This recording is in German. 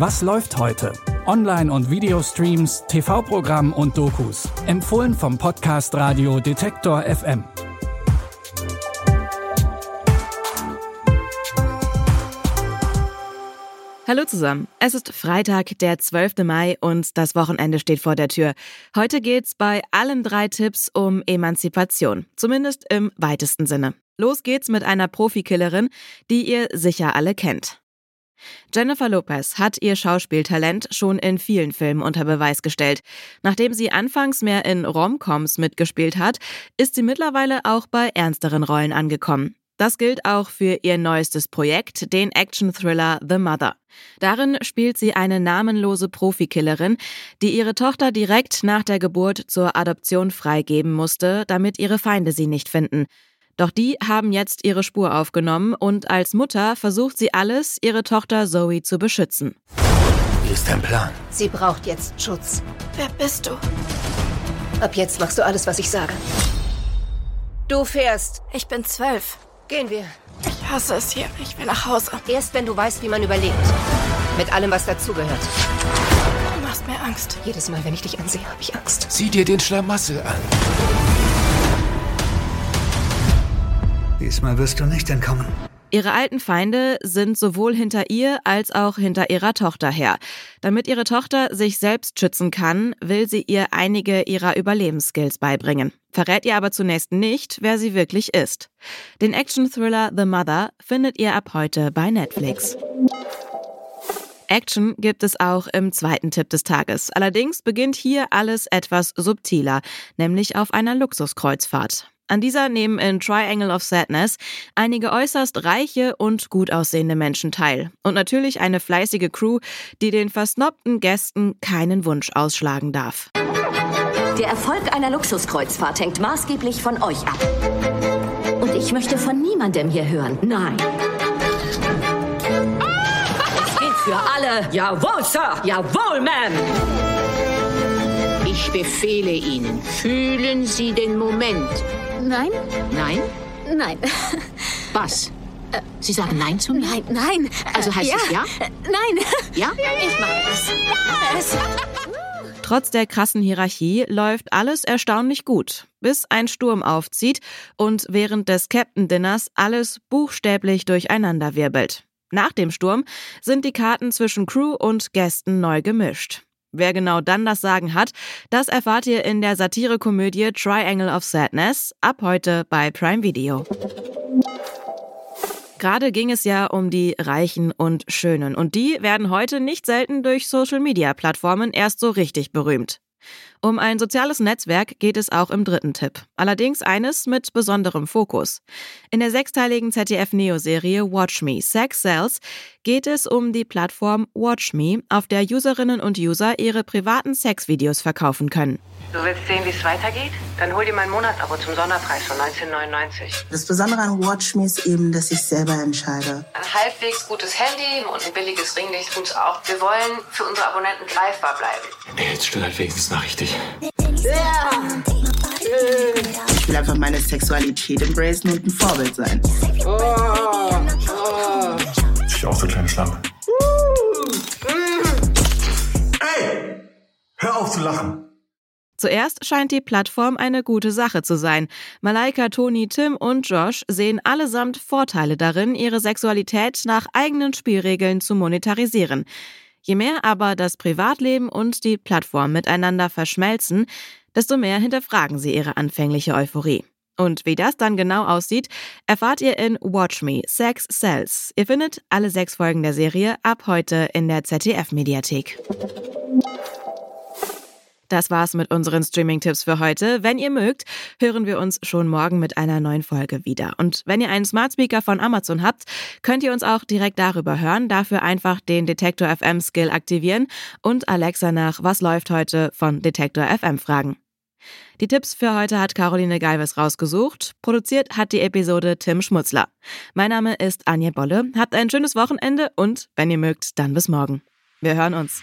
Was läuft heute? Online- und Videostreams, TV-Programm und Dokus. Empfohlen vom Podcast Radio Detektor FM. Hallo zusammen. Es ist Freitag, der 12. Mai und das Wochenende steht vor der Tür. Heute geht's bei allen drei Tipps um Emanzipation. Zumindest im weitesten Sinne. Los geht's mit einer Profikillerin, die ihr sicher alle kennt. Jennifer Lopez hat ihr Schauspieltalent schon in vielen Filmen unter Beweis gestellt. Nachdem sie anfangs mehr in Romcoms mitgespielt hat, ist sie mittlerweile auch bei ernsteren Rollen angekommen. Das gilt auch für ihr neuestes Projekt, den Action-Thriller The Mother. Darin spielt sie eine namenlose Profikillerin, die ihre Tochter direkt nach der Geburt zur Adoption freigeben musste, damit ihre Feinde sie nicht finden. Doch die haben jetzt ihre Spur aufgenommen und als Mutter versucht sie alles, ihre Tochter Zoe zu beschützen. Wie ist dein Plan? Sie braucht jetzt Schutz. Wer bist du? Ab jetzt machst du alles, was ich sage. Du fährst. Ich bin zwölf. Gehen wir. Ich hasse es hier. Ich will nach Hause. Erst wenn du weißt, wie man überlebt. Mit allem, was dazugehört. Du machst mir Angst. Jedes Mal, wenn ich dich ansehe, habe ich Angst. Sieh dir den Schlamassel an. Diesmal wirst du nicht entkommen. Ihre alten Feinde sind sowohl hinter ihr als auch hinter ihrer Tochter her. Damit ihre Tochter sich selbst schützen kann, will sie ihr einige ihrer Überlebensskills beibringen. Verrät ihr aber zunächst nicht, wer sie wirklich ist. Den Action-Thriller The Mother findet ihr ab heute bei Netflix. Action gibt es auch im zweiten Tipp des Tages. Allerdings beginnt hier alles etwas subtiler, nämlich auf einer Luxuskreuzfahrt. An dieser nehmen in Triangle of Sadness einige äußerst reiche und gut aussehende Menschen teil. Und natürlich eine fleißige Crew, die den versnobten Gästen keinen Wunsch ausschlagen darf. Der Erfolg einer Luxuskreuzfahrt hängt maßgeblich von euch ab. Und ich möchte von niemandem hier hören. Nein. Es gilt für alle. Jawohl, Sir. Jawohl, Ma'am. Ich befehle Ihnen, fühlen Sie den Moment. Nein, Nein? nein, Was? Sie sagen Nein zu mir? nein, nein. Also heißt ja. es ja? Nein. Ja? Ich mache das. Es. Trotz der krassen Hierarchie läuft alles erstaunlich gut, bis ein Sturm aufzieht und während des Captain Dinners alles buchstäblich durcheinander wirbelt. Nach dem Sturm sind die Karten zwischen Crew und Gästen neu gemischt. Wer genau dann das Sagen hat, das erfahrt ihr in der Satirekomödie Triangle of Sadness ab heute bei Prime Video. Gerade ging es ja um die Reichen und Schönen und die werden heute nicht selten durch Social-Media-Plattformen erst so richtig berühmt. Um ein soziales Netzwerk geht es auch im dritten Tipp. Allerdings eines mit besonderem Fokus. In der sechsteiligen ZDF-Neo-Serie Watch Me Sex Sells geht es um die Plattform Watch Me, auf der Userinnen und User ihre privaten Sexvideos verkaufen können. Du willst sehen, wie es weitergeht? Dann hol dir mein Monatsabo zum Sonderpreis von 1999. Das Besondere an Watch Me ist eben, dass ich selber entscheide. Ein halbwegs gutes Handy und ein billiges Ringlicht tut's auch. Wir wollen für unsere Abonnenten greifbar bleiben. Nee, jetzt still halt wenigstens mal richtig. Ich will einfach meine Sexualität embracen und ein Vorbild sein. Ich auch so kleine Schlampe. Ey! Hör auf zu lachen! Zuerst scheint die Plattform eine gute Sache zu sein. Malaika, Toni, Tim und Josh sehen allesamt Vorteile darin, ihre Sexualität nach eigenen Spielregeln zu monetarisieren. Je mehr aber das Privatleben und die Plattform miteinander verschmelzen, desto mehr hinterfragen sie ihre anfängliche Euphorie. Und wie das dann genau aussieht, erfahrt ihr in Watch Me Sex Sells. Ihr findet alle sechs Folgen der Serie ab heute in der ZDF-Mediathek. Das war's mit unseren Streaming-Tipps für heute. Wenn ihr mögt, hören wir uns schon morgen mit einer neuen Folge wieder. Und wenn ihr einen Smart Speaker von Amazon habt, könnt ihr uns auch direkt darüber hören. Dafür einfach den Detektor FM Skill aktivieren und Alexa nach Was läuft heute von Detektor FM fragen. Die Tipps für heute hat Caroline Galvez rausgesucht. Produziert hat die Episode Tim Schmutzler. Mein Name ist Anja Bolle. Habt ein schönes Wochenende und, wenn ihr mögt, dann bis morgen. Wir hören uns.